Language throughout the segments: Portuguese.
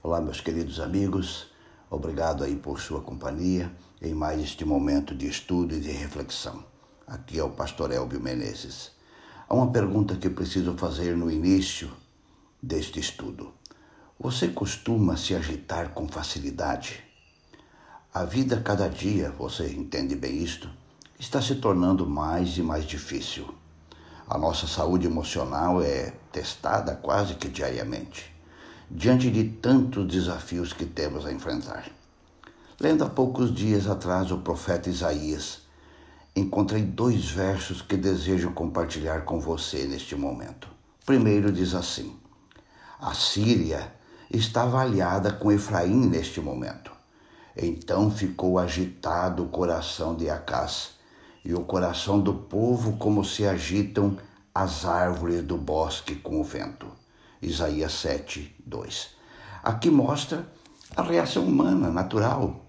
Olá, meus queridos amigos, obrigado aí por sua companhia em mais este momento de estudo e de reflexão. Aqui é o pastor Elbio Menezes. Há uma pergunta que preciso fazer no início deste estudo. Você costuma se agitar com facilidade? A vida cada dia, você entende bem isto, está se tornando mais e mais difícil. A nossa saúde emocional é testada quase que diariamente diante de tantos desafios que temos a enfrentar. Lendo há poucos dias atrás o profeta Isaías, encontrei dois versos que desejo compartilhar com você neste momento. Primeiro diz assim: A Síria estava aliada com Efraim neste momento. Então ficou agitado o coração de Acás e o coração do povo como se agitam as árvores do bosque com o vento. Isaías 7, 2. Aqui mostra a reação humana, natural,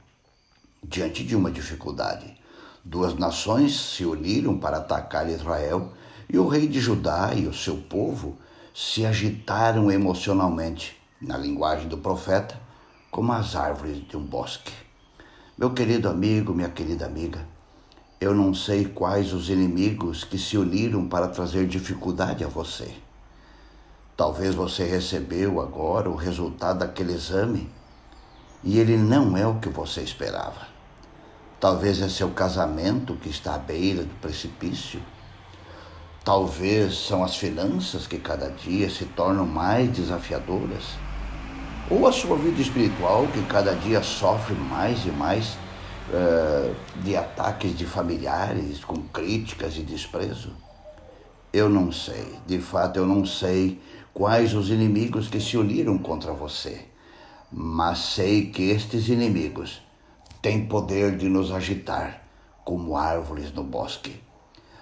diante de uma dificuldade. Duas nações se uniram para atacar Israel e o rei de Judá e o seu povo se agitaram emocionalmente, na linguagem do profeta, como as árvores de um bosque. Meu querido amigo, minha querida amiga, eu não sei quais os inimigos que se uniram para trazer dificuldade a você. Talvez você recebeu agora o resultado daquele exame e ele não é o que você esperava. Talvez é seu casamento que está à beira do precipício. Talvez são as finanças que cada dia se tornam mais desafiadoras. Ou a sua vida espiritual que cada dia sofre mais e mais uh, de ataques de familiares com críticas e desprezo. Eu não sei, de fato eu não sei quais os inimigos que se uniram contra você, mas sei que estes inimigos têm poder de nos agitar como árvores no bosque.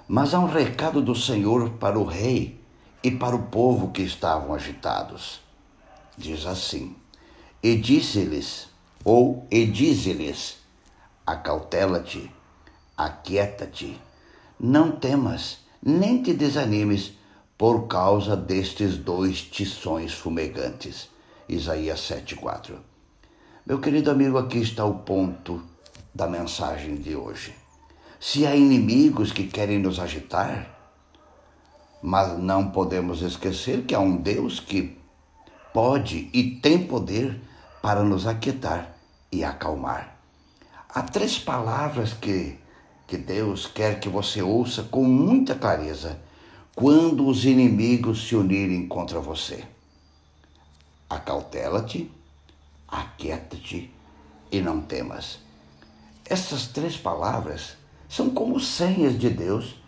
Mas há um recado do Senhor para o rei e para o povo que estavam agitados. Diz assim: E disse-lhes, ou e dize-lhes, acautela-te, aquieta-te, não temas, nem te desanimes, por causa destes dois tições fumegantes. Isaías 7,4. Meu querido amigo, aqui está o ponto da mensagem de hoje. Se há inimigos que querem nos agitar, mas não podemos esquecer que há um Deus que pode e tem poder para nos aquietar e acalmar. Há três palavras que, que Deus quer que você ouça com muita clareza quando os inimigos se unirem contra você. Acautela-te, aquieta-te e não temas. Essas três palavras são como senhas de Deus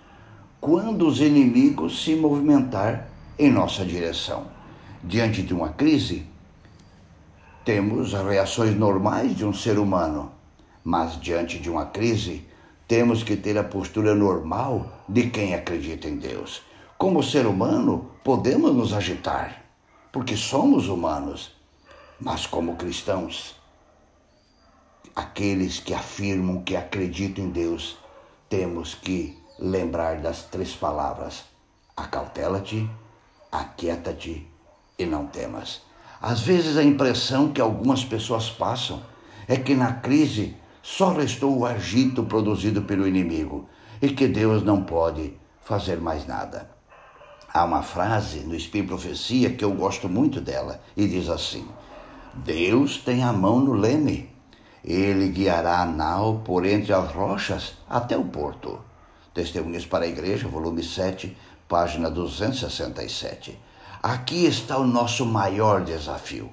quando os inimigos se movimentar em nossa direção. Diante de uma crise, temos as reações normais de um ser humano, mas diante de uma crise, temos que ter a postura normal de quem acredita em Deus. Como ser humano, podemos nos agitar, porque somos humanos, mas como cristãos, aqueles que afirmam que acreditam em Deus, temos que lembrar das três palavras: acautela-te, aquieta-te e não temas. Às vezes a impressão que algumas pessoas passam é que na crise só restou o agito produzido pelo inimigo e que Deus não pode fazer mais nada. Há uma frase no Espírito Profecia que eu gosto muito dela e diz assim: Deus tem a mão no leme, ele guiará a nau por entre as rochas até o porto. Testemunhas para a Igreja, volume 7, página 267. Aqui está o nosso maior desafio.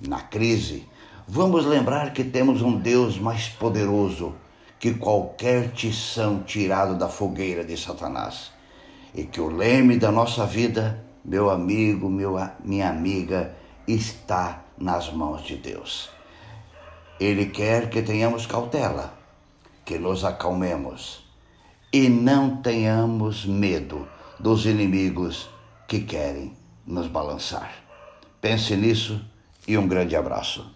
Na crise, vamos lembrar que temos um Deus mais poderoso que qualquer tição tirado da fogueira de Satanás e que o leme da nossa vida, meu amigo, meu, minha amiga, está nas mãos de Deus. Ele quer que tenhamos cautela, que nos acalmemos e não tenhamos medo dos inimigos que querem nos balançar. Pense nisso e um grande abraço.